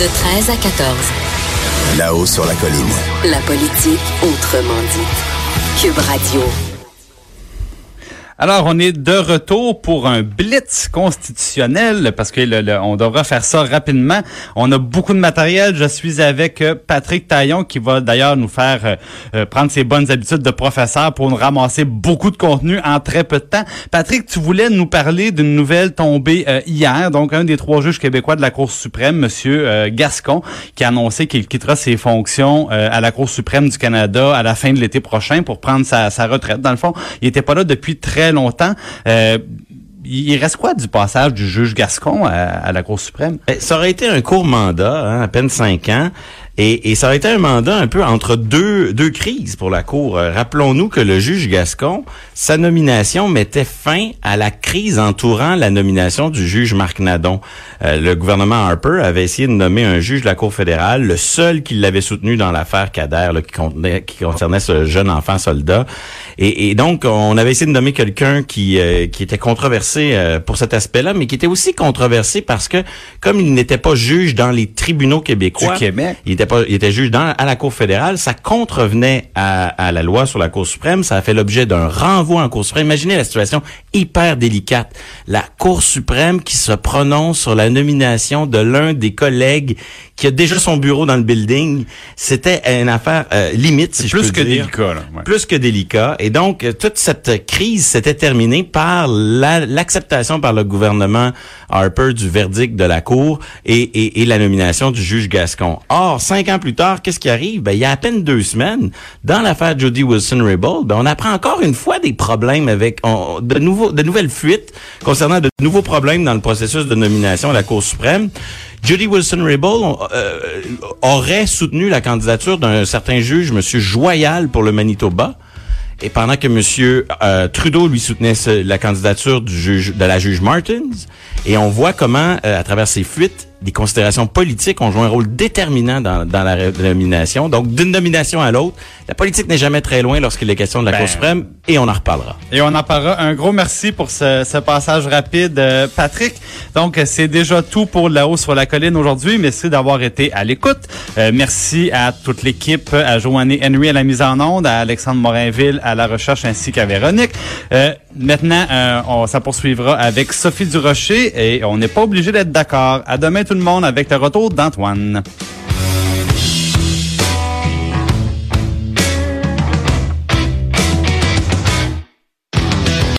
De 13 à 14, Là-haut sur la colline. la politique autrement dite. Cube Radio. Alors, on est de retour pour un blitz constitutionnel parce que le- le- on devra faire ça rapidement. On a beaucoup de matériel. Je suis avec euh, Patrick Taillon qui va d'ailleurs nous faire euh, euh, prendre ses bonnes habitudes de professeur pour nous ramasser beaucoup de contenu en très peu de temps. Patrick, tu voulais nous parler d'une nouvelle tombée euh, hier. Donc, un des trois juges québécois de la Cour suprême, Monsieur euh, Gascon, qui a annoncé qu'il quittera ses fonctions euh, à la Cour suprême du Canada à la fin de l'été prochain pour prendre sa, sa retraite. Dans le fond, il était pas là depuis très longtemps. Euh, il reste quoi du passage du juge Gascon à, la Cour suprême? Ben, Ça aurait été un court mandat, hein, à peine cinq ans, et, et ça aurait été un mandat un peu entre deux, deux crises pour la Cour. Euh, Rappelons-nous que le juge Gascon, sa nomination mettait fin à la crise entourant la nomination du juge Marc Nadon. Euh, le gouvernement Harper avait essayé de nommer un juge de la Cour fédérale, le seul qui l'avait soutenu dans l'affaire Kader, là, qui, contenait- qui concernait ce jeune enfant soldat. Et, et donc, on avait essayé de nommer quelqu'un qui, euh, qui était controversé euh, pour cet aspect-là, mais qui était aussi controversé parce que, comme il n'était pas juge dans les tribunaux québécois, Du Québec. il était pas, il était juge dans, à la Cour fédérale, ça contrevenait à, à la loi sur la Cour suprême, ça a fait l'objet d'un renvoi en Cour suprême. Imaginez la situation hyper délicate. La Cour suprême qui se prononce sur la nomination de l'un des collègues qui a déjà son bureau dans le building, c'était une affaire euh, limite, si je Plus peux que dire délicat, là. Ouais. plus que délicat. Et donc, euh, toute cette crise s'était terminée par la- l'acceptation par le gouvernement Harper du verdict de la Cour et, et- et la nomination du juge Gascon. Or, cinq ans plus tard, qu'est-ce qui arrive? Ben, il y a à peine deux semaines, dans l'affaire Jody Wilson-Raybould, ben, on apprend encore une fois des problèmes avec de, de nouvelles fuites concernant de nouveaux problèmes dans le processus de nomination à la Cour suprême. Judy Wilson-Raybould euh, aurait soutenu la candidature d'un certain juge, M. Joyal, pour le Manitoba. Et pendant que M. euh, Trudeau lui soutenait la candidature du juge, de la juge Martins, et on voit comment, euh, à travers ces fuites, des considérations politiques ont joué un rôle déterminant dans, dans la nomination. Donc, d'une nomination à l'autre, la politique n'est jamais très loin lorsqu'il est question de la Ben, Cour suprême, et on en reparlera. Et on en parlera. Un gros merci pour ce, ce passage rapide, euh, Patrick. Donc, c'est déjà tout pour La Haut sur la colline aujourd'hui. Merci d'avoir été à l'écoute. Euh, merci à toute l'équipe, à Joanne Henry à la mise en onde, à Alexandre Morinville à la recherche ainsi qu'à Véronique. Euh, maintenant, euh, on, ça poursuivra avec Sophie Durocher et on n'est pas obligé d'être d'accord. À demain tout le monde avec le retour d'Antoine.